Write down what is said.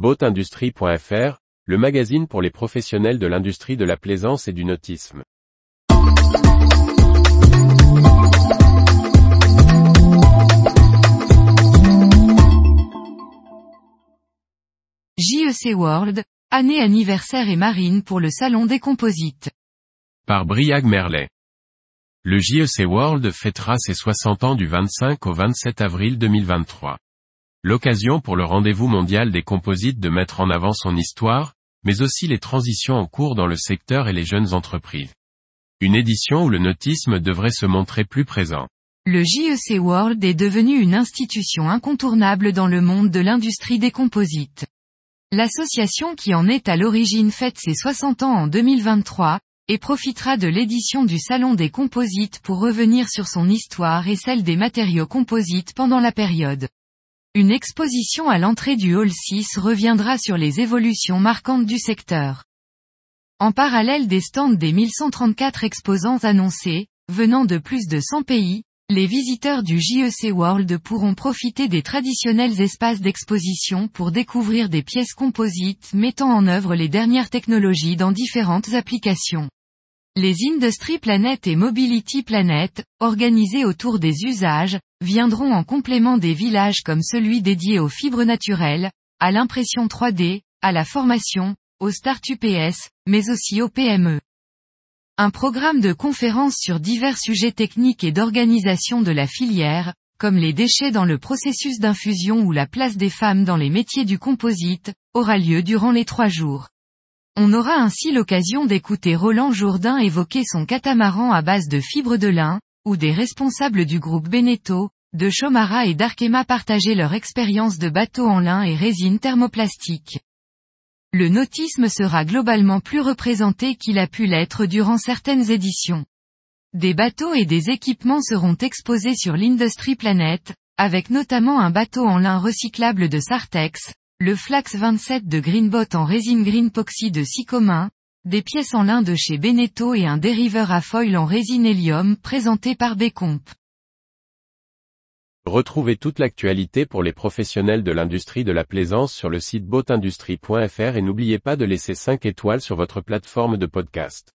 Boatindustrie.fr, le magazine pour les professionnels de l'industrie de la plaisance et du nautisme. JEC World, année anniversaire et marine pour le salon des composites. Par Briag Merlet. Le JEC World fêtera ses 60 ans du 25 au 27 avril 2023. L'occasion pour le rendez-vous mondial des composites de mettre en avant son histoire, mais aussi les transitions en cours dans le secteur et les jeunes entreprises. Une édition où le nautisme devrait se montrer plus présent. Le JEC World est devenu une institution incontournable dans le monde de l'industrie des composites. L'association qui en est à l'origine fête ses 60 ans en 2023, et profitera de l'édition du Salon des Composites pour revenir sur son histoire et celle des matériaux composites pendant la période. Une exposition à l'entrée du Hall 6 reviendra sur les évolutions marquantes du secteur. En parallèle des stands des 1134 exposants annoncés, venant de plus de 100 pays, les visiteurs du JEC World pourront profiter des traditionnels espaces d'exposition pour découvrir des pièces composites mettant en œuvre les dernières technologies dans différentes applications. Les Industry Planet et Mobility Planet, organisés autour des usages, viendront en complément des villages comme celui dédié aux fibres naturelles, à l'impression 3D, à la formation, aux start UPS, mais aussi aux PME. Un programme de conférences sur divers sujets techniques et d'organisation de la filière, comme les déchets dans le processus d'infusion ou la place des femmes dans les métiers du composite, aura lieu durant les trois jours. On aura ainsi l'occasion d'écouter Roland Jourdain évoquer son catamaran à base de fibres de lin, ou des responsables du groupe Beneteau, de Chomara et d'Arkema partager leur expérience de bateau en lin et résine thermoplastique. Le nautisme sera globalement plus représenté qu'il a pu l'être durant certaines éditions. Des bateaux et des équipements seront exposés sur l'Industry Planet, avec notamment un bateau en lin recyclable de Sartex, le Flax 27 de Greenbot en résine Greenpoxy de Sycomin, des pièces en lin de chez Beneteau et un dériveur à foil en résine hélium présenté par Bécomp. Retrouvez toute l'actualité pour les professionnels de l'industrie de la plaisance sur le site boatindustrie.fr et n'oubliez pas de laisser 5 étoiles sur votre plateforme de podcast.